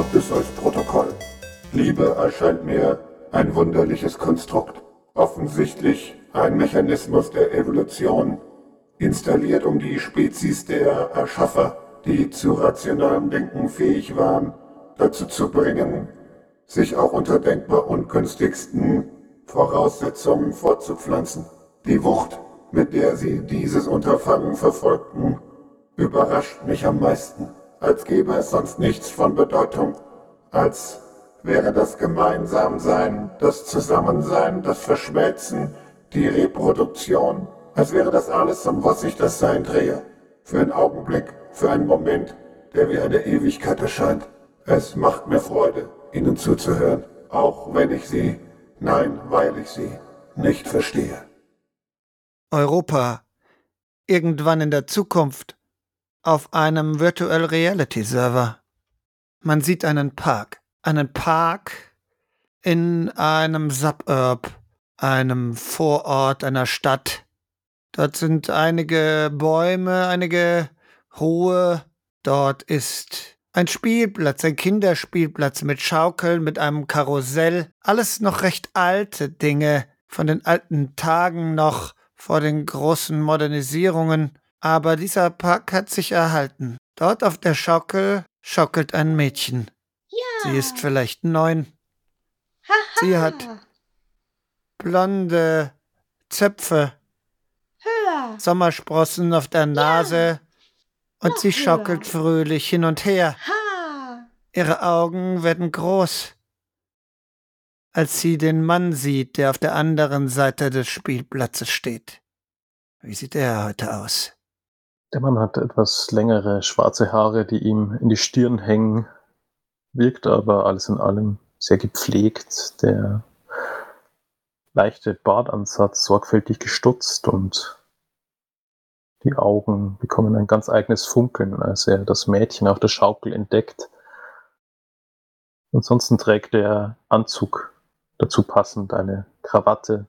Auszug aus. Odysseus-Protokoll. Liebe erscheint mir ein wunderliches Konstrukt. Offensichtlich ein Mechanismus der Evolution, installiert um die Spezies der Erschaffer, die zu rationalem Denken fähig waren, dazu zu bringen, sich auch unter denkbar ungünstigsten Voraussetzungen fortzupflanzen. Die Wucht, mit der sie dieses Unterfangen verfolgten, überrascht mich am meisten, als gäbe es sonst nichts von Bedeutung, als wäre das Gemeinsamsein, das Zusammensein, das Verschmelzen, die Reproduktion, als wäre das alles, um was ich das Sein drehe. Für einen Augenblick, für einen Moment, der wie eine Ewigkeit erscheint. Es macht mir Freude, Ihnen zuzuhören, auch wenn ich Sie, nein, weil ich Sie nicht verstehe. Europa. Irgendwann in der Zukunft. Auf einem Virtual Reality Server. Man sieht einen Park. Einen Park in einem Suburb, einem Vorort einer Stadt. Dort sind einige Bäume, einige hohe. Dort ist ein Spielplatz, ein Kinderspielplatz mit Schaukeln, mit einem Karussell. Alles noch recht alte Dinge, von den alten Tagen noch vor den großen Modernisierungen, aber dieser Park hat sich erhalten. Dort auf der Schaukel schaukelt ein Mädchen. Ja. Sie ist vielleicht neun. Haha. Sie hat blonde Zöpfe, Höher. Sommersprossen auf der Nase und Noch sie höher. schaukelt fröhlich hin und her. Ha. Ihre Augen werden groß, als sie den Mann sieht, der auf der anderen Seite des Spielplatzes steht. Wie sieht er heute aus? Der Mann hat etwas längere schwarze Haare, die ihm in die Stirn hängen, wirkt aber alles in allem sehr gepflegt. Der leichte Bartansatz sorgfältig gestutzt und die Augen bekommen ein ganz eigenes Funkeln, als er das Mädchen auf der Schaukel entdeckt. Ansonsten trägt der Anzug dazu passend eine Krawatte,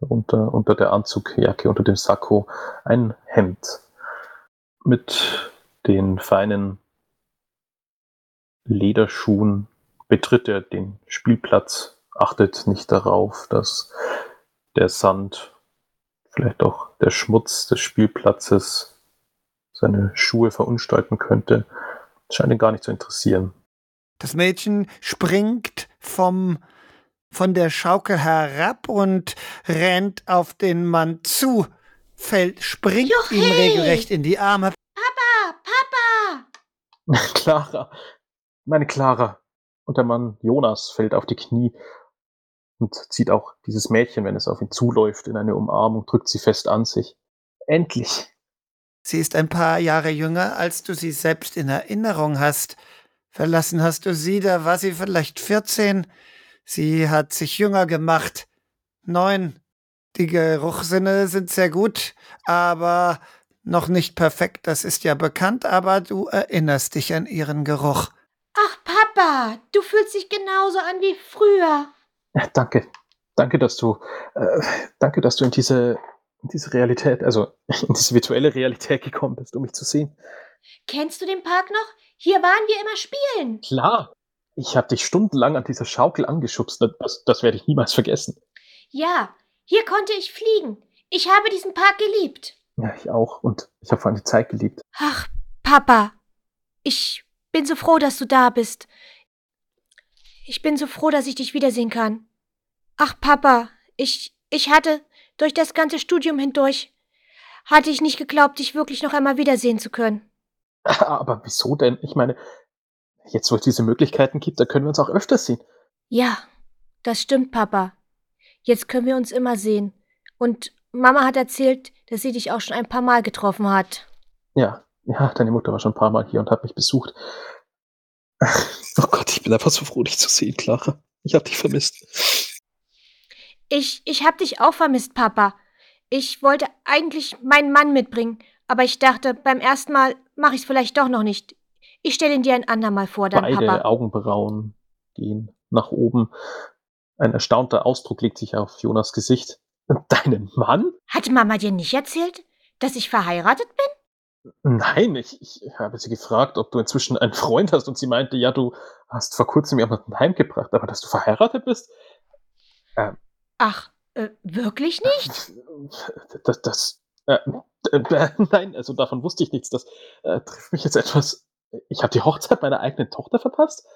darunter unter der Anzugjacke, unter dem Sakko ein Hemd mit den feinen Lederschuhen betritt er den Spielplatz, achtet nicht darauf, dass der Sand, vielleicht auch der Schmutz des Spielplatzes seine Schuhe verunstalten könnte. Scheint ihn gar nicht zu interessieren. Das Mädchen springt vom von der Schaukel herab und rennt auf den Mann zu, fällt, springt ihm Juchhe! regelrecht in die Arme. Papa, Papa. Clara, meine Clara. Und der Mann Jonas fällt auf die Knie und zieht auch dieses Mädchen, wenn es auf ihn zuläuft, in eine Umarmung, drückt sie fest an sich. Endlich! Sie ist ein paar Jahre jünger, als du sie selbst in Erinnerung hast. Verlassen hast du sie, da war sie vielleicht 14. Sie hat sich jünger gemacht. Neun. Die Geruchssinne sind sehr gut, aber noch nicht perfekt, das ist ja bekannt, aber du erinnerst dich an ihren Geruch. Ach, Papa, du fühlst dich genauso an wie früher. Ja, danke. Danke, dass du, äh, danke, dass du in diese, in diese Realität, also in diese virtuelle Realität gekommen bist, um mich zu sehen. Kennst du den Park noch? Hier waren wir immer spielen. Klar. Ich habe dich stundenlang an dieser Schaukel angeschubst. Das, das werde ich niemals vergessen. Ja, hier konnte ich fliegen. Ich habe diesen Park geliebt. Ja, ich auch. Und ich habe vor allem die Zeit geliebt. Ach, Papa, ich bin so froh, dass du da bist. Ich bin so froh, dass ich dich wiedersehen kann. Ach, Papa, ich, ich hatte durch das ganze Studium hindurch, hatte ich nicht geglaubt, dich wirklich noch einmal wiedersehen zu können. Aber wieso denn? Ich meine, jetzt wo es diese Möglichkeiten gibt, da können wir uns auch öfter sehen. Ja, das stimmt, Papa. Jetzt können wir uns immer sehen. Und Mama hat erzählt, dass sie dich auch schon ein paar Mal getroffen hat. Ja, ja, deine Mutter war schon ein paar Mal hier und hat mich besucht. Oh Gott, ich bin einfach so froh, dich zu sehen, Clara. Ich habe dich vermisst. Ich, ich hab dich auch vermisst, Papa. Ich wollte eigentlich meinen Mann mitbringen, aber ich dachte, beim ersten Mal mache ich es vielleicht doch noch nicht. Ich stelle ihn dir ein andermal vor, dann, Beide Papa. Augenbrauen gehen nach oben. Ein erstaunter Ausdruck legt sich auf Jonas Gesicht. Deinen Mann? Hat Mama dir nicht erzählt, dass ich verheiratet bin? Nein, ich, ich habe sie gefragt, ob du inzwischen einen Freund hast und sie meinte, ja, du hast vor kurzem jemanden heimgebracht, aber dass du verheiratet bist? Ähm, Ach, äh, wirklich nicht? Das, das äh, äh, nein, also davon wusste ich nichts. Das äh, trifft mich jetzt etwas. Ich habe die Hochzeit meiner eigenen Tochter verpasst.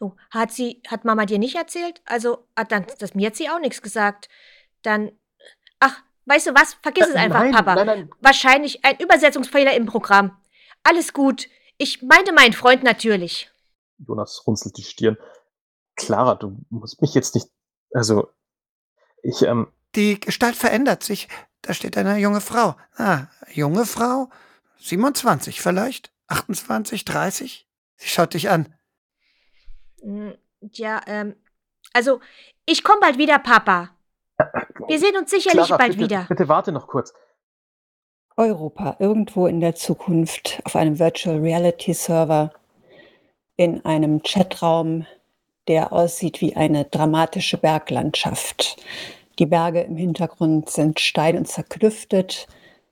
Oh, hat sie, hat Mama dir nicht erzählt? Also, hat dann, das, mir hat sie auch nichts gesagt. Dann, ach, weißt du was? Vergiss äh, es einfach, nein, Papa. Nein, nein. Wahrscheinlich ein Übersetzungsfehler im Programm. Alles gut. Ich meinte meinen Freund natürlich. Jonas runzelt die Stirn. Clara, du musst mich jetzt nicht, also, ich, ähm. Die Gestalt verändert sich. Da steht eine junge Frau. Ah, junge Frau? 27 vielleicht? 28, 30? Sie schaut dich an. Hm, ja, ähm, also, ich komme bald wieder, Papa. Wir sehen uns sicherlich Clara, bald bitte, wieder. Bitte warte noch kurz. Europa, irgendwo in der Zukunft, auf einem Virtual Reality Server, in einem Chatraum, der aussieht wie eine dramatische Berglandschaft. Die Berge im Hintergrund sind steil und zerklüftet.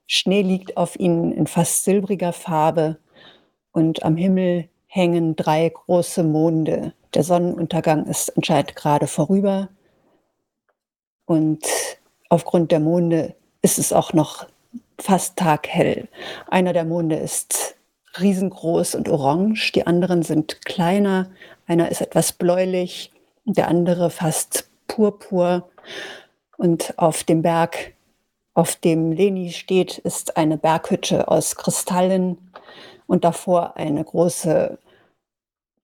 Schnee liegt auf ihnen in fast silbriger Farbe. Und am Himmel hängen drei große Monde. Der Sonnenuntergang ist anscheinend gerade vorüber. Und aufgrund der Monde ist es auch noch fast taghell. Einer der Monde ist riesengroß und orange, die anderen sind kleiner. Einer ist etwas bläulich, der andere fast purpur. Und auf dem Berg, auf dem Leni steht, ist eine Berghütte aus Kristallen und davor eine große,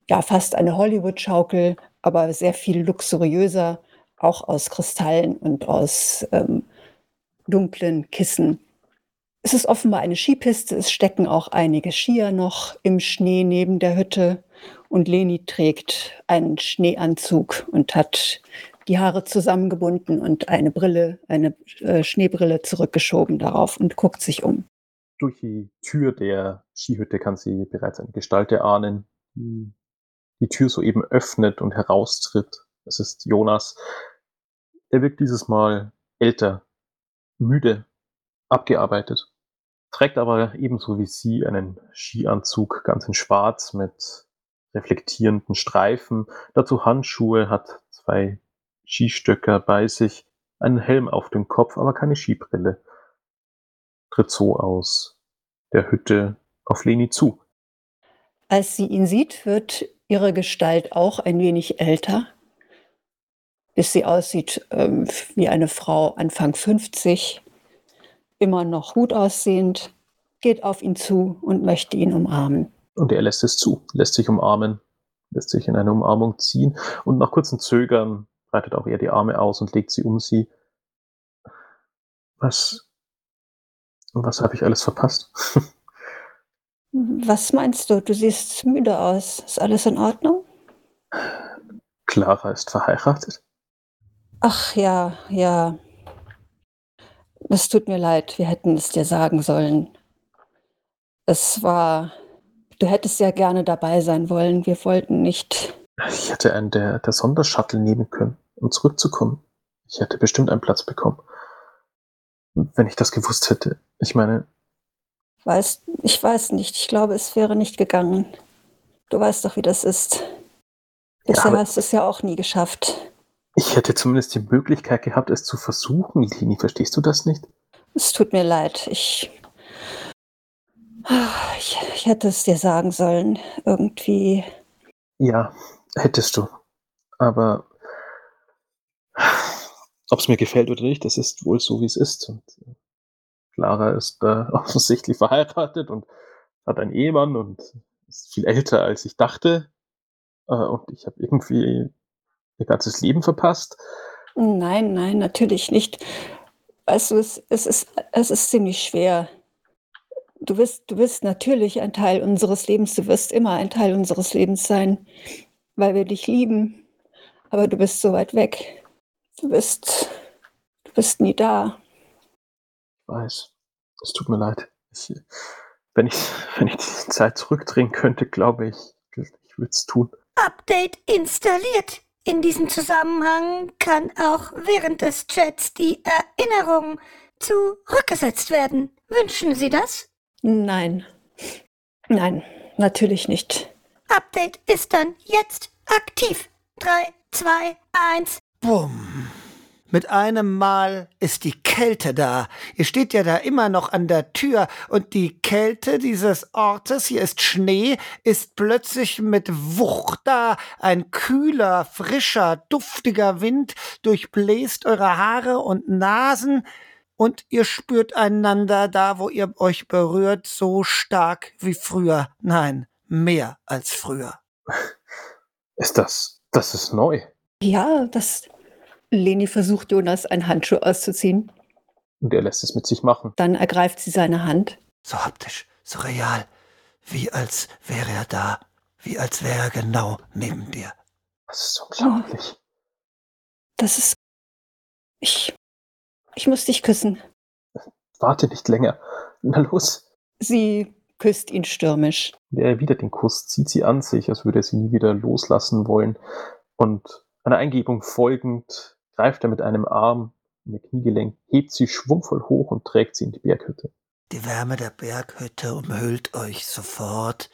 ja fast eine Hollywood-Schaukel, aber sehr viel luxuriöser, auch aus Kristallen und aus ähm, dunklen Kissen. Es ist offenbar eine Skipiste, es stecken auch einige Skier noch im Schnee neben der Hütte und Leni trägt einen Schneeanzug und hat die Haare zusammengebunden und eine Brille, eine äh, Schneebrille zurückgeschoben darauf und guckt sich um. Durch die Tür der Skihütte kann sie bereits eine Gestalt erahnen, die die Tür soeben öffnet und heraustritt. Es ist Jonas. Er wirkt dieses Mal älter, müde, abgearbeitet, trägt aber ebenso wie sie einen Skianzug ganz in schwarz mit reflektierenden Streifen, dazu Handschuhe, hat zwei Skistöcker bei sich, einen Helm auf dem Kopf, aber keine Skibrille. Tritt so aus der Hütte auf Leni zu. Als sie ihn sieht, wird ihre Gestalt auch ein wenig älter, bis sie aussieht ähm, wie eine Frau Anfang 50, immer noch gut aussehend, geht auf ihn zu und möchte ihn umarmen. Und er lässt es zu, lässt sich umarmen, lässt sich in eine Umarmung ziehen und nach kurzem Zögern breitet auch er die Arme aus und legt sie um sie. Was, was habe ich alles verpasst? was meinst du? Du siehst müde aus. Ist alles in Ordnung? Clara ist verheiratet. Ach ja, ja. Es tut mir leid, wir hätten es dir sagen sollen. Es war. Du hättest ja gerne dabei sein wollen. Wir wollten nicht. Ich hätte einen der, der Sondershuttle nehmen können um zurückzukommen. Ich hätte bestimmt einen Platz bekommen. Wenn ich das gewusst hätte. Ich meine. Weiß, ich weiß nicht. Ich glaube, es wäre nicht gegangen. Du weißt doch, wie das ist. Bisher ja, hast du es ja auch nie geschafft. Ich hätte zumindest die Möglichkeit gehabt, es zu versuchen. Lini, verstehst du das nicht? Es tut mir leid. Ich, ich, ich hätte es dir sagen sollen. Irgendwie. Ja, hättest du. Aber ob es mir gefällt oder nicht, das ist wohl so, wie es ist. Und äh, Clara ist äh, offensichtlich verheiratet und hat einen Ehemann und ist viel älter, als ich dachte. Äh, und ich habe irgendwie ihr ganzes Leben verpasst. Nein, nein, natürlich nicht. Du, es, es, ist, es ist ziemlich schwer. Du wirst, du wirst natürlich ein Teil unseres Lebens, du wirst immer ein Teil unseres Lebens sein, weil wir dich lieben. Aber du bist so weit weg. Du bist, du bist nie da. Ich weiß. Es tut mir leid. Ich, wenn, ich, wenn ich die Zeit zurückdrehen könnte, glaube ich, ich würde es tun. Update installiert. In diesem Zusammenhang kann auch während des Chats die Erinnerung zurückgesetzt werden. Wünschen Sie das? Nein. Nein, natürlich nicht. Update ist dann jetzt aktiv. 3, 2, 1. Bumm. Mit einem Mal ist die Kälte da. Ihr steht ja da immer noch an der Tür und die Kälte dieses Ortes, hier ist Schnee, ist plötzlich mit Wucht da. Ein kühler, frischer, duftiger Wind durchbläst eure Haare und Nasen und ihr spürt einander da, wo ihr euch berührt, so stark wie früher. Nein, mehr als früher. Ist das, das ist neu. Ja, das. Leni versucht Jonas einen Handschuh auszuziehen. Und er lässt es mit sich machen. Dann ergreift sie seine Hand. So haptisch, so real. Wie als wäre er da. Wie als wäre er genau neben dir. Das ist unglaublich. Das ist. Ich. Ich muss dich küssen. Warte nicht länger. Na los. Sie küsst ihn stürmisch. Er erwidert den Kuss, zieht sie an sich, als würde er sie nie wieder loslassen wollen. Und einer Eingebung folgend greift er mit einem Arm in ihr Kniegelenk, hebt sie schwungvoll hoch und trägt sie in die Berghütte. Die Wärme der Berghütte umhüllt euch sofort.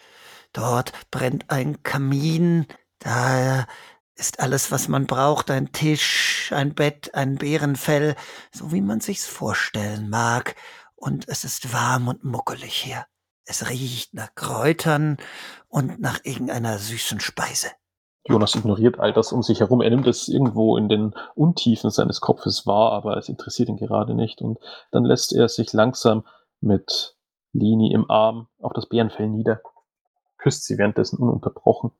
Dort brennt ein Kamin, daher ist alles, was man braucht, ein Tisch, ein Bett, ein Bärenfell, so wie man sich's vorstellen mag. Und es ist warm und muckelig hier. Es riecht nach Kräutern und nach irgendeiner süßen Speise. Jonas ignoriert all das um sich herum. Er nimmt es irgendwo in den Untiefen seines Kopfes wahr, aber es interessiert ihn gerade nicht. Und dann lässt er sich langsam mit Leni im Arm auf das Bärenfell nieder, küsst sie währenddessen ununterbrochen.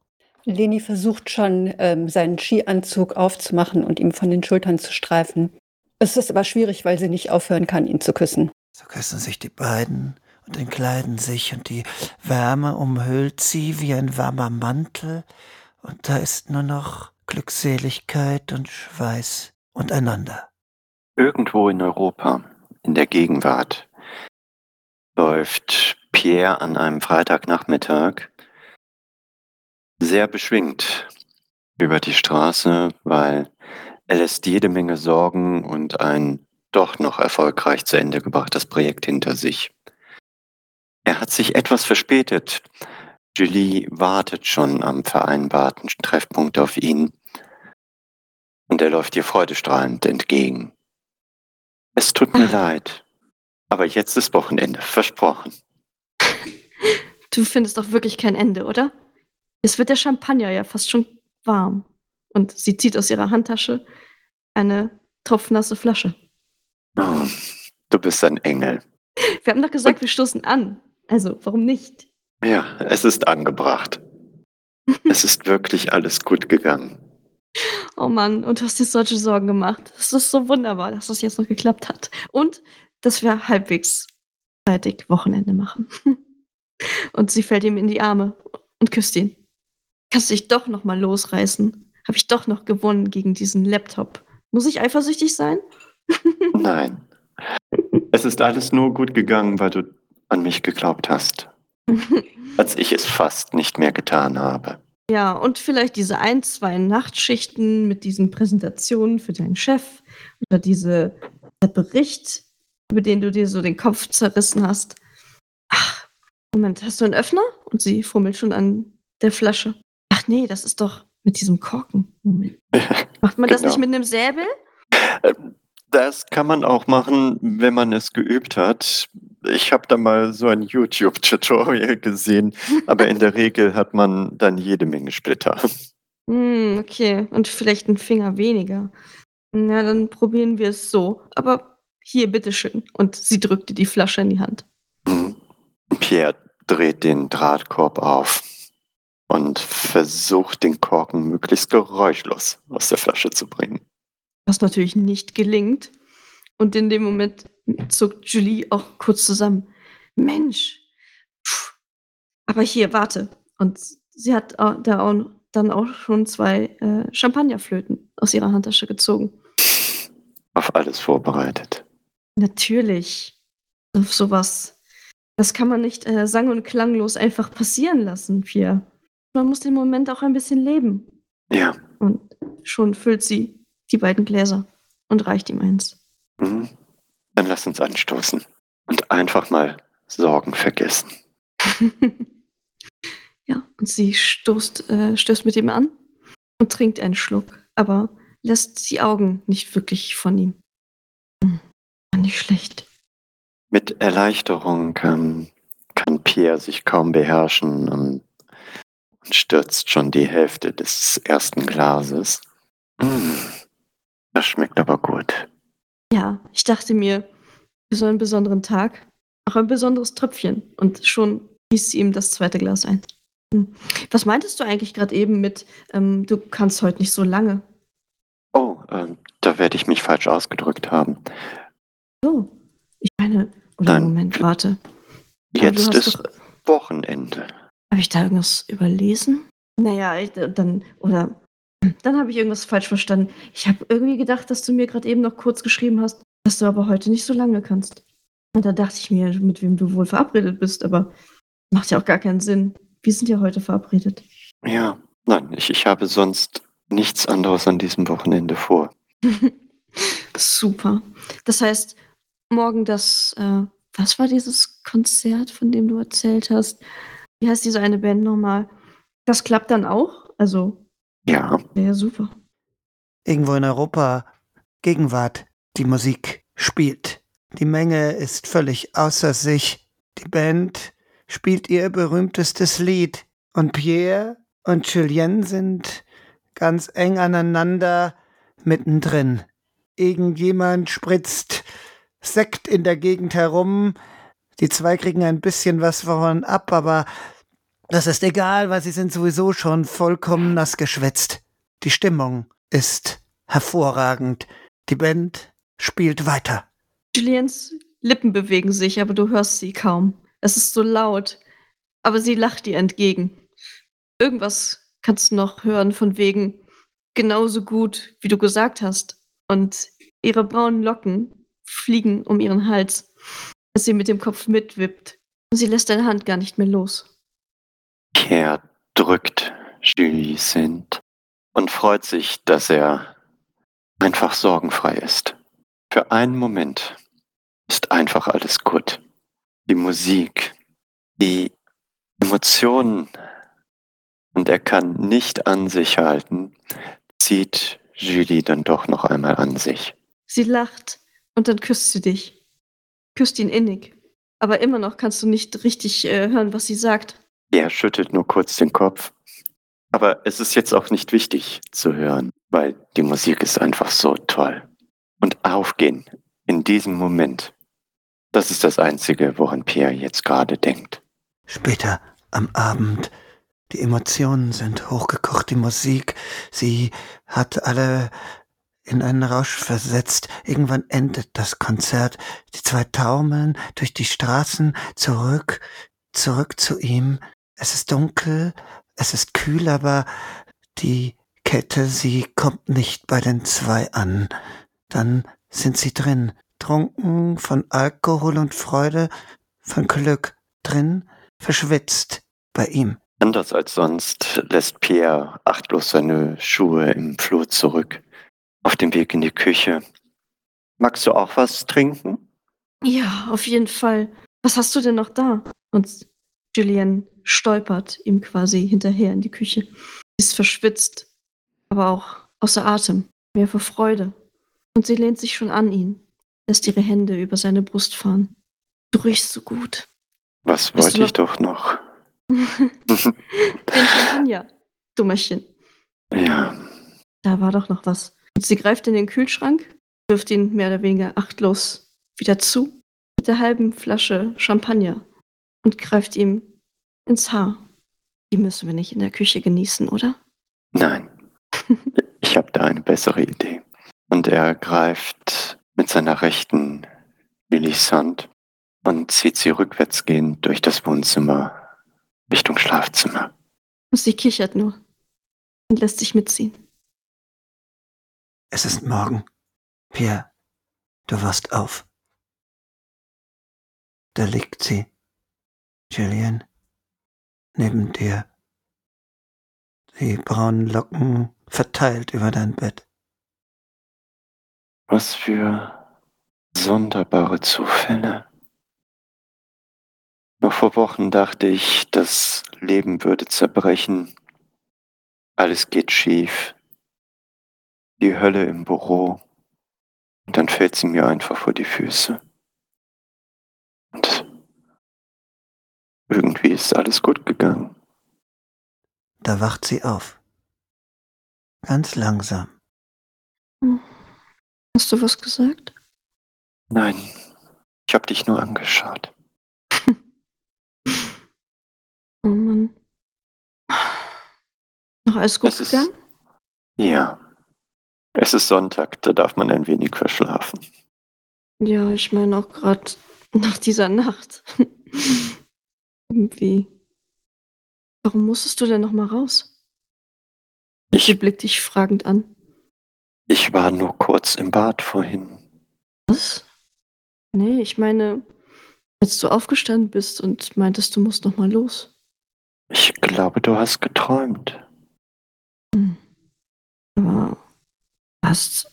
Leni versucht schon, ähm, seinen Skianzug aufzumachen und ihm von den Schultern zu streifen. Es ist aber schwierig, weil sie nicht aufhören kann, ihn zu küssen. So küssen sich die beiden und entkleiden sich und die Wärme umhüllt sie wie ein warmer Mantel und da ist nur noch Glückseligkeit und Schweiß und einander. Irgendwo in Europa, in der Gegenwart, läuft Pierre an einem Freitagnachmittag sehr beschwingt über die Straße, weil er lässt jede Menge Sorgen und ein doch noch erfolgreich zu Ende gebrachtes Projekt hinter sich. Er hat sich etwas verspätet. Julie wartet schon am vereinbarten Treffpunkt auf ihn und er läuft ihr freudestrahlend entgegen. Es tut mir leid, aber jetzt ist Wochenende, versprochen. Du findest doch wirklich kein Ende, oder? Es wird der Champagner ja fast schon warm. Und sie zieht aus ihrer Handtasche eine tropfnasse Flasche. Oh, du bist ein Engel. Wir haben doch gesagt, wir stoßen an. Also, warum nicht? Ja, es ist angebracht. es ist wirklich alles gut gegangen. Oh Mann, und du hast dir solche Sorgen gemacht. Es ist so wunderbar, dass das jetzt noch geklappt hat. Und dass wir halbwegs zeitig Wochenende machen. und sie fällt ihm in die Arme und küsst ihn. Kannst du dich doch noch mal losreißen? Habe ich doch noch gewonnen gegen diesen Laptop. Muss ich eifersüchtig sein? Nein. Es ist alles nur gut gegangen, weil du an mich geglaubt hast. als ich es fast nicht mehr getan habe. Ja, und vielleicht diese ein, zwei Nachtschichten mit diesen Präsentationen für deinen Chef oder diese, der Bericht, über den du dir so den Kopf zerrissen hast. Ach, Moment, hast du einen Öffner? Und sie fummelt schon an der Flasche. Ach nee, das ist doch mit diesem Korken. Moment. Macht man das Genau. nicht mit einem Säbel? Ähm, Das kann man auch machen, wenn man es geübt hat. Ich habe da mal so ein YouTube-Tutorial gesehen, aber in der Regel hat man dann jede Menge Splitter. Hm, okay. Und vielleicht einen Finger weniger. Na, dann probieren wir es so. Aber hier, bitteschön. Und sie drückte die Flasche in die Hand. Mhm. Pierre dreht den Drahtkorb auf und versucht, den Korken möglichst geräuschlos aus der Flasche zu bringen. Was natürlich nicht gelingt. Und in dem Moment zuckt Julie auch kurz zusammen. Mensch. Puh. Aber hier, warte. Und sie hat da auch, dann auch schon zwei äh, Champagnerflöten aus ihrer Handtasche gezogen. Auf alles vorbereitet. Natürlich. Auf sowas. Das kann man nicht äh, sang- und klanglos einfach passieren lassen, Pierre. Man muss den Moment auch ein bisschen leben. Ja. Und schon füllt sie die beiden Gläser und reicht ihm eins. Mhm. Dann lass uns anstoßen und einfach mal Sorgen vergessen. ja, und sie stoßt, äh, stößt mit ihm an und trinkt einen Schluck, aber lässt die Augen nicht wirklich von ihm. Hm, nicht schlecht. Mit Erleichterung ähm, kann Pierre sich kaum beherrschen und, stürzt schon die Hälfte des ersten Glases. Mm, das schmeckt aber gut. Ja, ich dachte mir, für so einen besonderen Tag auch ein besonderes Tröpfchen und schon gießt sie ihm das zweite Glas ein. Hm. Was meintest du eigentlich gerade eben mit, ähm, du kannst heute nicht so lange? Oh, ähm, da werde ich mich falsch ausgedrückt haben. Oh, ich meine, oder Nein. Moment, warte. Jetzt ist doch- Wochenende. Habe ich da irgendwas überlesen? Naja, ich, dann, oder dann habe ich irgendwas falsch verstanden. Ich habe irgendwie gedacht, dass du mir gerade eben noch kurz geschrieben hast, dass du aber heute nicht so lange kannst. Und da dachte ich mir, mit wem du wohl verabredet bist, aber macht ja auch gar keinen Sinn. Wir sind ja heute verabredet. Ja, nein, ich, ich habe sonst nichts anderes an diesem Wochenende vor. Super. Das heißt, morgen das, äh, was war dieses Konzert, von dem du erzählt hast? Wie heißt diese eine Band nochmal? Das klappt dann auch? Also, Ja, ja, super. Irgendwo in Europa, Gegenwart, die Musik spielt. Die Menge ist völlig außer sich. Die Band spielt ihr berühmtestes Lied. Und Pierre und Julien sind ganz eng aneinander mittendrin. Irgendjemand spritzt Sekt in der Gegend herum. Die zwei kriegen ein bisschen was davon ab, aber das ist egal, weil sie sind sowieso schon vollkommen nass geschwitzt. Die Stimmung ist hervorragend. Die Band spielt weiter. Juliens Lippen bewegen sich, aber du hörst sie kaum. Es ist so laut, aber sie lacht dir entgegen. Irgendwas kannst du noch hören von wegen genauso gut, wie du gesagt hast. Und ihre braunen Locken fliegen um ihren Hals, als sie mit dem Kopf mitwippt. Und sie lässt deine Hand gar nicht mehr los. Pierre drückt Julies Hand und freut sich, dass er einfach sorgenfrei ist. Für einen Moment ist einfach alles gut. Die Musik, die Emotionen und er kann nicht an sich halten, zieht Julie dann doch noch einmal an sich. Sie lacht und dann küsst sie dich. Küsst ihn innig. Aber immer noch kannst du nicht richtig äh, hören, was sie sagt. Er schüttelt nur kurz den Kopf. Aber es ist jetzt auch nicht wichtig zu hören, weil die Musik ist einfach so toll. Und aufgehen in diesem Moment, das ist das Einzige, woran Pierre jetzt gerade denkt. Später am Abend. Die Emotionen sind hochgekocht, die Musik, sie hat alle in einen Rausch versetzt. Irgendwann endet das Konzert. Die zwei taumeln durch die Straßen zurück, zurück zu ihm. Es ist dunkel, es ist kühl, aber die Kette, sie kommt nicht bei den zwei an. Dann sind sie drin, trunken von Alkohol und Freude, von Glück, drin, verschwitzt bei ihm. Anders als sonst lässt Pierre achtlos seine Schuhe im Flur zurück. Auf dem Weg in die Küche. Magst du auch was trinken? Ja, auf jeden Fall. Was hast du denn noch da? Und Julian stolpert ihm quasi hinterher in die Küche. Sie ist verschwitzt, aber auch außer Atem, mehr vor Freude. Und sie lehnt sich schon an ihn, lässt ihre Hände über seine Brust fahren. Du riechst so gut. Was Bist wollte ich doch noch? Den Champagner, Dummerchen. Ja, Da war doch noch was. Und sie greift in den Kühlschrank, wirft ihn mehr oder weniger achtlos wieder zu, mit der halben Flasche Champagner und greift ihm ins Haar. Die müssen wir nicht in der Küche genießen, oder? nein. Ich habe da eine bessere Idee. Und er greift mit seiner rechten Lillys Hand und zieht sie rückwärts gehend durch das Wohnzimmer Richtung Schlafzimmer. Und sie kichert nur und lässt sich mitziehen. Es ist morgen. Pierre, du wachst auf. Da liegt sie. Julian. Neben dir. Die braunen Locken verteilt über dein Bett. Was für sonderbare Zufälle. Noch vor Wochen dachte ich, das Leben würde zerbrechen. Alles geht schief. Die Hölle im Büro. Und dann fällt sie mir einfach vor die Füße. Und irgendwie ist alles gut gegangen. Da wacht sie auf. Ganz langsam. Hm. Hast du was gesagt? Nein, ich habe dich nur angeschaut. Oh Mann. Noch alles gut Es ist- gegangen? Ja. Es ist Sonntag, da darf man ein wenig verschlafen. Ja, ich meine auch gerade nach dieser Nacht. Irgendwie. Warum musstest du denn noch mal raus? Sie Ich, blickt dich fragend an. ich war nur kurz im Bad vorhin. Was? Nee, ich meine, als du aufgestanden bist und meintest, du musst noch mal los. Ich glaube, du hast geträumt. Hm. Aber hast,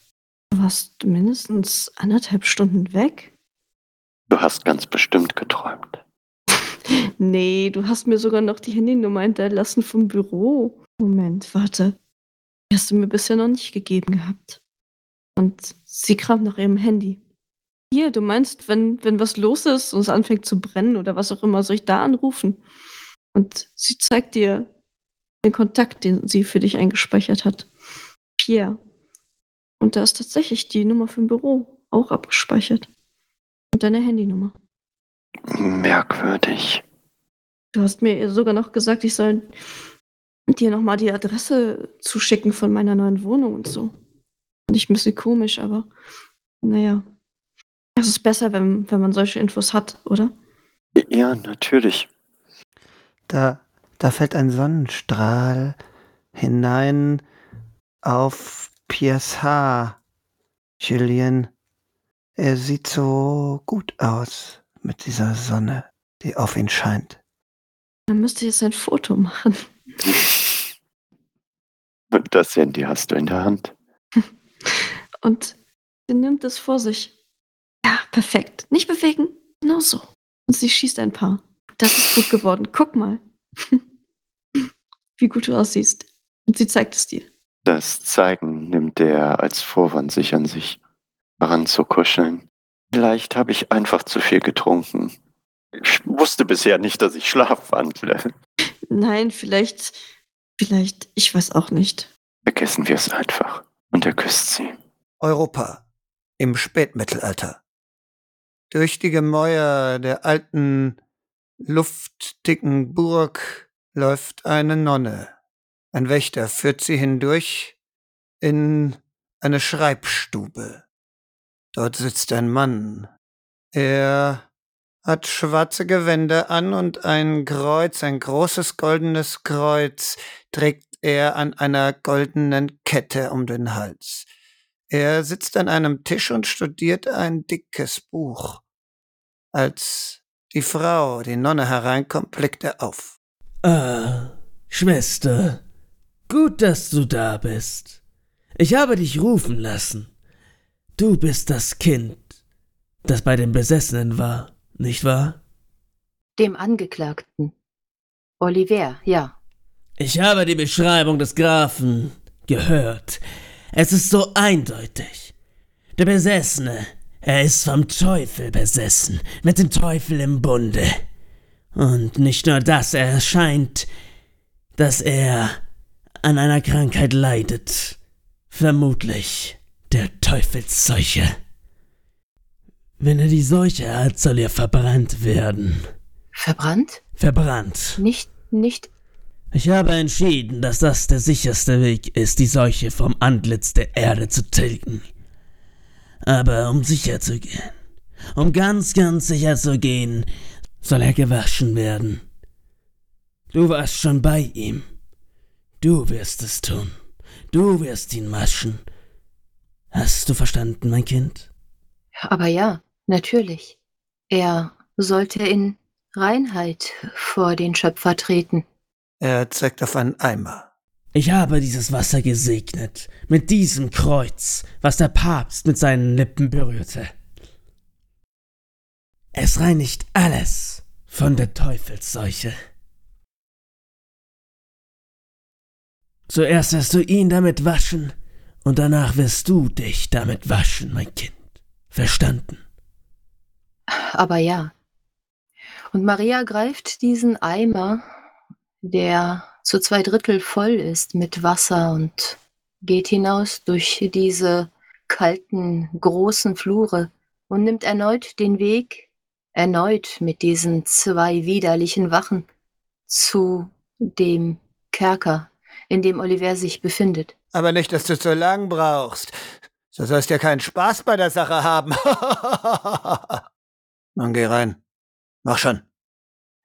du warst mindestens anderthalb Stunden weg? Du hast ganz bestimmt geträumt. Nee, du hast mir sogar noch die Handynummer hinterlassen vom Büro. Moment, warte. Die hast du mir bisher noch nicht gegeben gehabt. Und sie kramt nach ihrem Handy. Hier, du meinst, wenn, wenn was los ist und es anfängt zu brennen oder was auch immer, soll ich da anrufen? Und sie zeigt dir den Kontakt, den sie für dich eingespeichert hat. Pierre. Und da ist tatsächlich die Nummer für ein Büro auch abgespeichert. Und deine Handynummer. Merkwürdig. Du hast mir sogar noch gesagt, ich soll dir nochmal die Adresse zuschicken von meiner neuen Wohnung und so. Fand ich ein bisschen komisch, aber naja. Es ist besser, wenn, wenn man solche Infos hat, oder? Ja, natürlich. Da, da fällt ein Sonnenstrahl hinein auf Piers Haar. Julian, er sieht so gut aus mit dieser Sonne, die auf ihn scheint. Dann müsste ich jetzt ein Foto machen. Und das Handy hast du in der Hand. Und sie nimmt es vor sich. Ja, perfekt. Nicht bewegen. Genau so. Und sie schießt ein paar. Das ist gut geworden. Guck mal. Wie gut du aussiehst. Und sie zeigt es dir. Das Zeigen nimmt er als Vorwand, sich an sich heranzukuscheln. Vielleicht habe ich einfach zu viel getrunken. Ich wusste bisher nicht, dass ich schlafwandle. Nein, vielleicht, vielleicht, ich weiß auch nicht. Vergessen wir es einfach. Und er küsst sie. Europa im Spätmittelalter. Durch die Gemäuer der alten, luftdicken Burg läuft eine Nonne. Ein Wächter führt sie hindurch in eine Schreibstube. Dort sitzt ein Mann. Er hat schwarze Gewänder an und ein Kreuz, ein großes goldenes Kreuz trägt er an einer goldenen Kette um den Hals. Er sitzt an einem Tisch und studiert ein dickes Buch. Als die Frau, die Nonne, hereinkommt, blickt er auf. Ah, Schwester, gut, dass du da bist. Ich habe dich rufen lassen. Du bist das Kind, das bei den Besessenen war, nicht wahr? Dem Angeklagten. Oliver, ja. Ich habe die Beschreibung des Grafen gehört. Es ist so eindeutig. Der Besessene, er ist vom Teufel besessen, mit dem Teufel im Bunde. Und nicht nur das, er scheint, dass er an einer Krankheit leidet. Vermutlich der Teufelsseuche. Wenn er die Seuche hat, soll er verbrannt werden. Verbrannt? Verbrannt. Nicht, nicht. Ich habe entschieden, dass das der sicherste Weg ist, die Seuche vom Antlitz der Erde zu tilgen. Aber um sicher zu gehen, um ganz, ganz sicher zu gehen, soll er gewaschen werden. Du warst schon bei ihm. Du wirst es tun. Du wirst ihn waschen. Hast du verstanden, mein Kind? Aber ja, natürlich. Er sollte in Reinheit vor den Schöpfer treten. Er zeigt auf einen Eimer. Ich habe dieses Wasser gesegnet, mit diesem Kreuz, was der Papst mit seinen Lippen berührte. Es reinigt alles, von der Teufelsseuche. Zuerst wirst du ihn damit waschen, und danach wirst du dich damit waschen, mein Kind. Verstanden? Aber ja. Und Maria greift diesen Eimer, der zu zwei Drittel voll ist mit Wasser und geht hinaus durch diese kalten, großen Flure und nimmt erneut den Weg, erneut mit diesen zwei widerlichen Wachen, zu dem Kerker, in dem Oliver sich befindet. Aber nicht, dass du so lang brauchst. Du sollst ja keinen Spaß bei der Sache haben. Dann geh rein. Mach schon.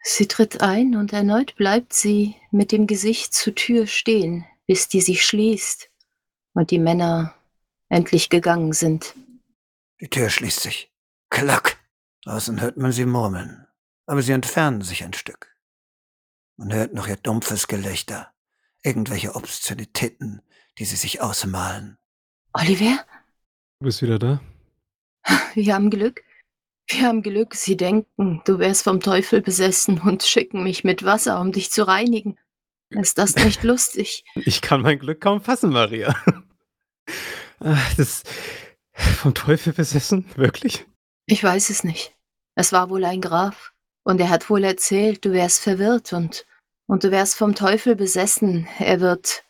Sie tritt ein und erneut bleibt sie mit dem Gesicht zur Tür stehen, bis die sich schließt und die Männer endlich gegangen sind. Die Tür schließt sich. Klack. Draußen hört man sie murmeln. Aber sie entfernen sich ein Stück. Man hört noch ihr dumpfes Gelächter. Irgendwelche Obszönitäten, die sie sich ausmalen. Oliver? Du bist wieder da? Wir haben Glück. Wir haben Glück, sie denken, du wärst vom Teufel besessen und schicken mich mit Wasser, um dich zu reinigen. Ist das nicht lustig? Ich kann mein Glück kaum fassen, Maria. Ach, Das vom Teufel besessen? Wirklich? Ich weiß es nicht. Es war wohl ein Graf. Und er hat wohl erzählt, du wärst verwirrt und, und du wärst vom Teufel besessen. Er wird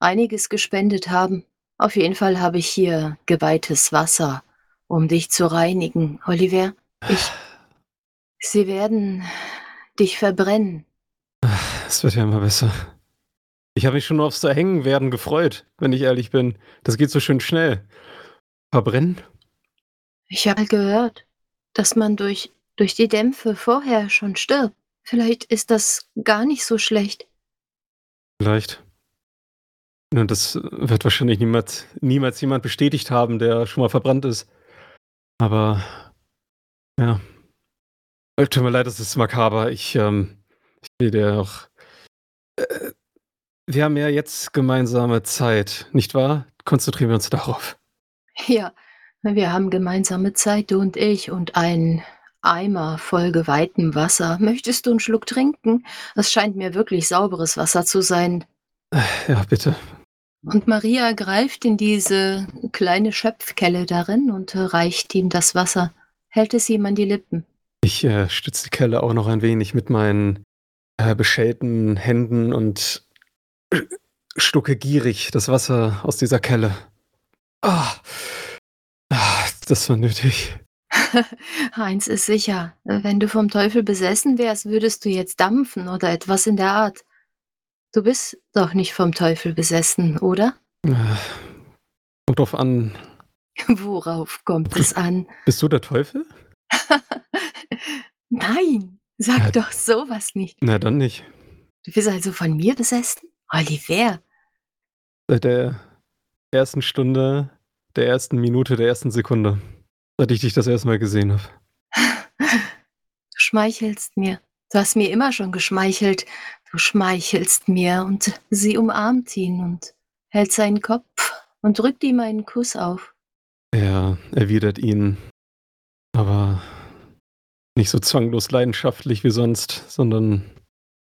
einiges gespendet haben. Auf jeden Fall habe ich hier geweihtes Wasser, um dich zu reinigen, Oliver. Ich. Sie werden dich verbrennen. Es wird ja immer besser. Ich habe mich schon aufs Erhängen werden gefreut, wenn ich ehrlich bin. Das geht so schön schnell. Verbrennen? Ich habe gehört, dass man durch, durch die Dämpfe vorher schon stirbt. Vielleicht ist das gar nicht so schlecht. Vielleicht. Nun, das wird wahrscheinlich niemals, niemals jemand bestätigt haben, der schon mal verbrannt ist. Aber ja. Äh, Tut mir leid, das ist makaber. Ich, ähm, ich will dir auch. Äh, wir haben ja jetzt gemeinsame Zeit, nicht wahr? Konzentrieren wir uns darauf. Ja, wir haben gemeinsame Zeit, du und ich, und ein Eimer voll geweihtem Wasser. Möchtest du einen Schluck trinken? Es scheint mir wirklich sauberes Wasser zu sein. Ja, bitte. Und Maria greift in diese kleine Schöpfkelle darin und reicht ihm das Wasser, hält es ihm an die Lippen. Ich äh, stütze die Kelle auch noch ein wenig mit meinen äh, beschälten Händen und äh, schlucke gierig das Wasser aus dieser Kelle. Ah, ah das war nötig. Eins ist sicher, wenn du vom Teufel besessen wärst, würdest du jetzt dampfen oder etwas in der Art. Du bist doch nicht vom Teufel besessen, oder? Äh, Kommt drauf an. Worauf kommt es an? Bist du der Teufel? Nein, sag Ja. doch sowas nicht. Na, dann nicht. Du bist also von mir besessen? Oliver, Seit der ersten Stunde, der ersten Minute, der ersten Sekunde. Seit ich dich das erste Mal gesehen habe. du schmeichelst mir. Du hast mir immer schon geschmeichelt. Du schmeichelst mir und sie umarmt ihn und hält seinen Kopf und drückt ihm einen Kuss auf. Er erwidert ihn, aber nicht so zwanglos leidenschaftlich wie sonst, sondern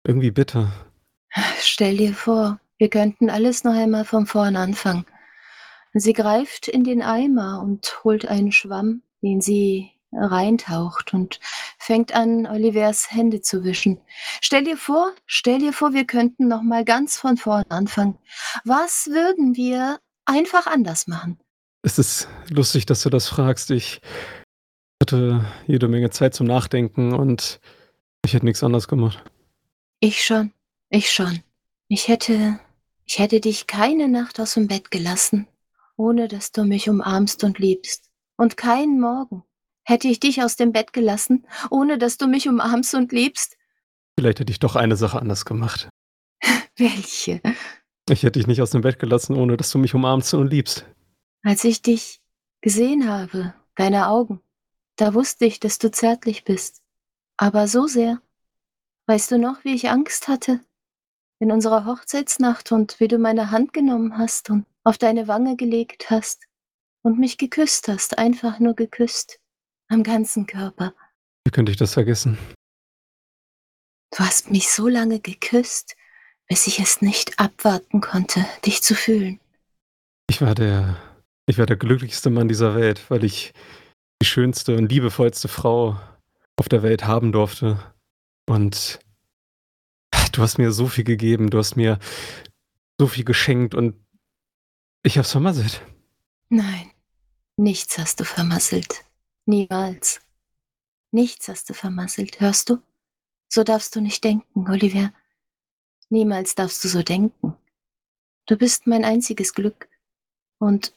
irgendwie bitter. Stell dir vor, wir könnten alles noch einmal von vorn anfangen. Sie greift in den Eimer und holt einen Schwamm, den sie reintaucht und fängt an, Olivers Hände zu wischen. Stell dir vor, stell dir vor, wir könnten noch mal ganz von vorn anfangen. Was würden wir einfach anders machen? Es ist lustig, dass du das fragst. Ich hatte jede Menge Zeit zum Nachdenken und ich hätte nichts anderes gemacht. Ich schon, ich schon. Ich hätte, ich hätte dich keine Nacht aus dem Bett gelassen, ohne dass du mich umarmst und liebst. Und keinen Morgen hätte ich dich aus dem Bett gelassen, ohne dass du mich umarmst und liebst. Vielleicht hätte ich doch eine Sache anders gemacht. Welche? Ich hätte dich nicht aus dem Bett gelassen, ohne dass du mich umarmst und liebst. Als ich dich gesehen habe, deine Augen, da wusste ich, dass du zärtlich bist. Aber so sehr. Weißt du noch, wie ich Angst hatte? In unserer Hochzeitsnacht und wie du meine Hand genommen hast und auf deine Wange gelegt hast und mich geküsst hast, einfach nur geküsst. Am ganzen Körper. Wie könnte ich das vergessen? Du hast mich so lange geküsst, bis ich es nicht abwarten konnte, dich zu fühlen. Ich war der, ich war der glücklichste Mann dieser Welt, weil ich die schönste und liebevollste Frau auf der Welt haben durfte. Und du hast mir so viel gegeben, du hast mir so viel geschenkt und ich hab's vermasselt. Nein, nichts hast du vermasselt. Niemals. Nichts hast du vermasselt, hörst du? So darfst du nicht denken, Oliver. Niemals darfst du so denken. Du bist mein einziges Glück. Und,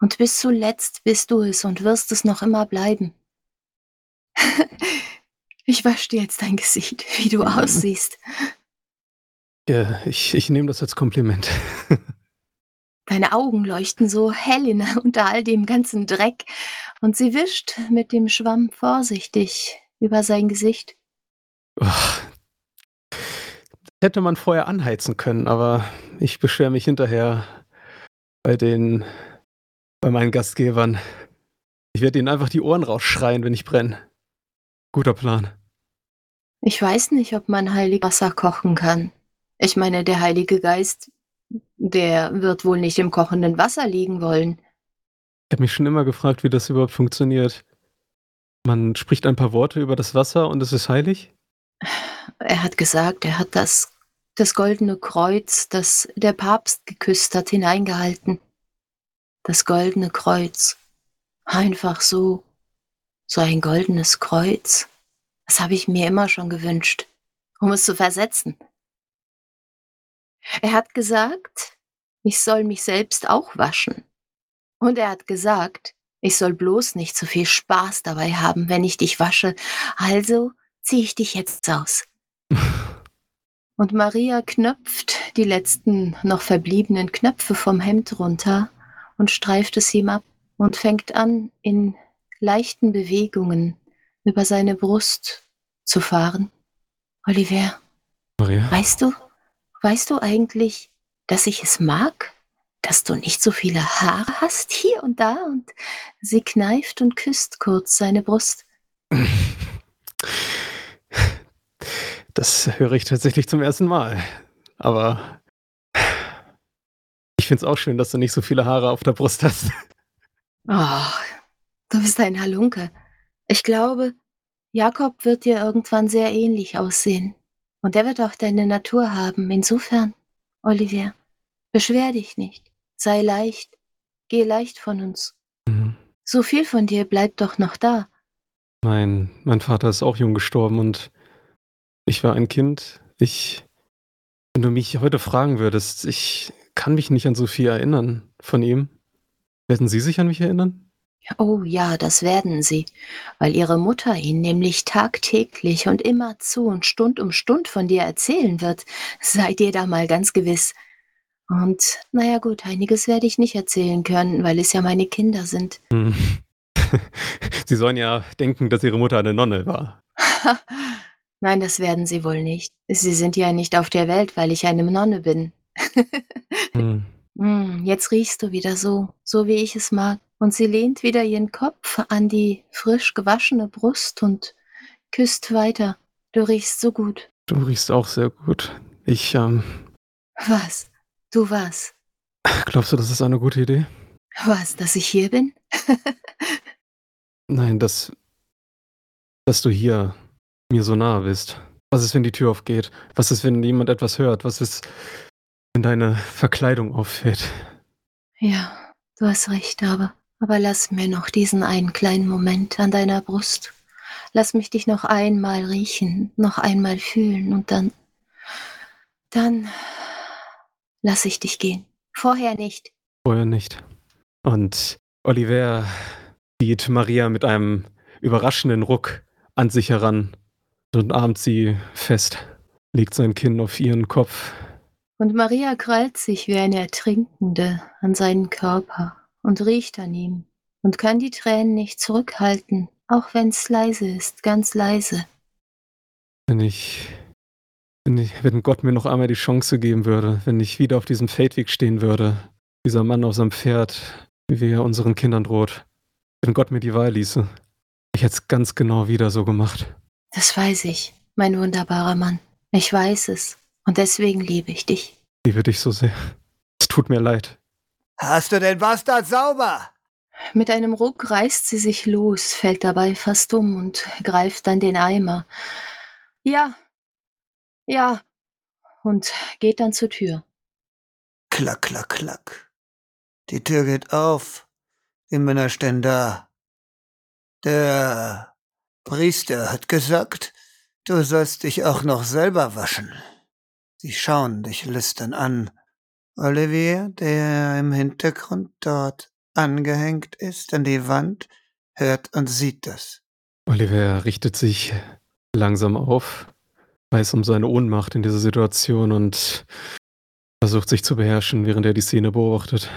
und bis zuletzt bist du es und wirst es noch immer bleiben. ich wasche dir jetzt dein Gesicht, wie du aussiehst. Ja, ich, ich nehme das als Kompliment. Deine Augen leuchten so hell in, unter all dem ganzen Dreck und sie wischt mit dem Schwamm vorsichtig über sein Gesicht. Oh, hätte man vorher anheizen können, aber ich beschwere mich hinterher bei den, bei meinen Gastgebern. Ich werde ihnen einfach die Ohren rausschreien, wenn ich brenne. Guter Plan. Ich weiß nicht, ob man heilig Wasser kochen kann. Ich meine, der Heilige Geist, der wird wohl nicht im kochenden Wasser liegen wollen. Ich habe mich schon immer gefragt, wie das überhaupt funktioniert. Man spricht ein paar Worte über das Wasser und es ist heilig? Er hat gesagt, er hat das, das goldene Kreuz, das der Papst geküsst hat, hineingehalten. Das goldene Kreuz. Einfach so. So ein goldenes Kreuz. Das habe ich mir immer schon gewünscht, um es zu versetzen. Er hat gesagt, ich soll mich selbst auch waschen. Und er hat gesagt, ich soll bloß nicht so viel Spaß dabei haben, wenn ich dich wasche. Also ziehe ich dich jetzt aus. Und Maria knöpft die letzten noch verbliebenen Knöpfe vom Hemd runter und streift es ihm ab und fängt an, in leichten Bewegungen über seine Brust zu fahren. Oliver, Maria? weißt du, weißt du eigentlich, dass ich es mag, dass du nicht so viele Haare hast hier und da? Und sie kneift und küsst kurz seine Brust. Das höre ich tatsächlich zum ersten Mal. Aber finde es auch schön, dass du nicht so viele Haare auf der Brust hast. Oh, du bist ein Halunke. Ich glaube, Jakob wird dir irgendwann sehr ähnlich aussehen. Und er wird auch deine Natur haben. Insofern, Olivier, beschwer dich nicht. Sei leicht. Geh leicht von uns. Mhm. So viel von dir bleibt doch noch da. Mein, mein Vater ist auch jung gestorben und ich war ein Kind. Ich, wenn du mich heute fragen würdest, ich kann mich nicht an so viel erinnern von ihm. Werden Sie sich an mich erinnern? Oh ja, das werden sie, weil ihre Mutter ihn nämlich tagtäglich und immerzu und Stund um Stund von dir erzählen wird. Seid ihr da mal ganz gewiss. Und naja gut, einiges werde ich nicht erzählen können, weil es ja meine Kinder sind. Hm. Sie sollen ja denken, dass Ihre Mutter eine Nonne war. Nein, das werden sie wohl nicht. Sie sind ja nicht auf der Welt, weil ich eine Nonne bin. Hm. Hm, jetzt riechst du wieder so, so wie ich es mag. Und sie lehnt wieder ihren Kopf an die frisch gewaschene Brust und küsst weiter. Du riechst so gut. Du riechst auch sehr gut. Ich, ähm, Was? Du was? glaubst du, das ist eine gute Idee? Was, dass ich hier bin? Nein, dass, dass du hier mir so nahe bist. Was ist, wenn die Tür aufgeht? Was ist, wenn jemand etwas hört? Was ist, wenn deine Verkleidung auffällt? ja, du hast recht, aber, aber lass mir noch diesen einen kleinen Moment an deiner Brust. Lass mich dich noch einmal riechen, noch einmal fühlen und dann, dann lass ich dich gehen. Vorher nicht. Vorher nicht. Und Oliver zieht Maria mit einem überraschenden Ruck an sich heran und umarmt sie fest, legt sein Kinn auf ihren Kopf. Und Maria krallt sich wie eine Ertrinkende an seinen Körper und riecht an ihm und kann die Tränen nicht zurückhalten, auch wenn's leise ist, ganz leise. Wenn ich, wenn ich, wenn Gott mir noch einmal die Chance geben würde, wenn ich wieder auf diesem Feldweg stehen würde, dieser Mann auf seinem Pferd, wie er unseren Kindern droht, wenn Gott mir die Wahl ließe, ich hätte es ganz genau wieder so gemacht. Das weiß ich. mein wunderbarer Mann. Ich weiß es. Und deswegen liebe ich dich. Ich liebe dich so sehr. Es tut mir leid. Hast du den Bastard sauber? Mit einem Ruck reißt sie sich los, fällt dabei fast um und greift dann den Eimer. Ja, ja, und geht dann zur Tür. Klack, klack, klack. Die Tür geht auf. Die Männer stehen da. Der Priester hat gesagt, du sollst dich auch noch selber waschen. Sie schauen dich lüstern an. Olivier, der im Hintergrund dort angehängt ist an die Wand, hört und sieht das. Oliver richtet sich langsam auf, weiß um seine Ohnmacht in dieser Situation und versucht sich zu beherrschen, während er die Szene beobachtet.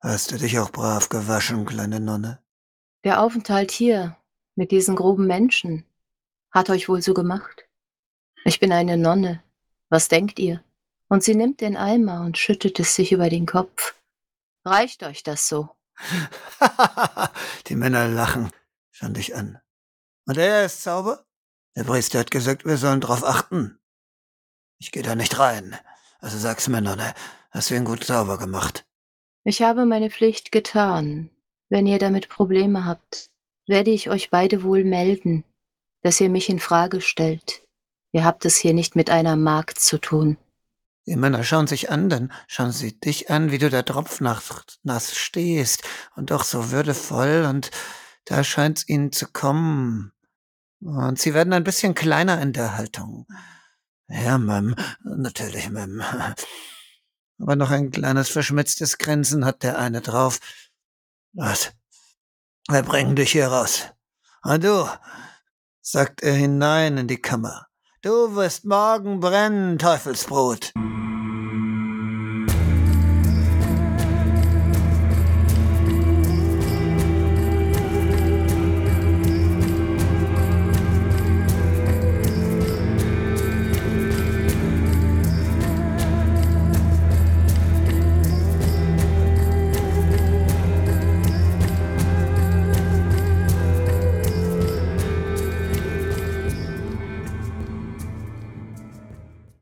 Hast du dich auch brav gewaschen, kleine Nonne? Der Aufenthalt hier mit diesen groben Menschen hat euch wohl so gemacht. Ich bin eine Nonne. Was denkt ihr? Und sie nimmt den Eimer und schüttet es sich über den Kopf. Reicht euch das so? Die Männer lachen, schauen dich an. Und er ist sauber? Der Priester hat gesagt, wir sollen drauf achten. Ich gehe da nicht rein. Also sag's mir, Nonne, hast du ihn gut sauber gemacht? Ich habe meine Pflicht getan. Wenn ihr damit Probleme habt, werde ich euch beide wohl melden, dass ihr mich in Frage stellt. Ihr habt es hier nicht mit einer Magd zu tun. Die Männer schauen sich an, dann schauen sie dich an, wie du da tropfnass stehst und doch so würdevoll und da scheint's ihnen zu kommen. Und sie werden ein bisschen kleiner in der Haltung. Ja, Mem, natürlich, Mem. Aber noch ein kleines verschmitztes Grinsen hat der eine drauf. Was? Wir bringen dich hier raus. Und du, sagt er hinein in die Kammer. Du wirst morgen brennen, Teufelsbrot.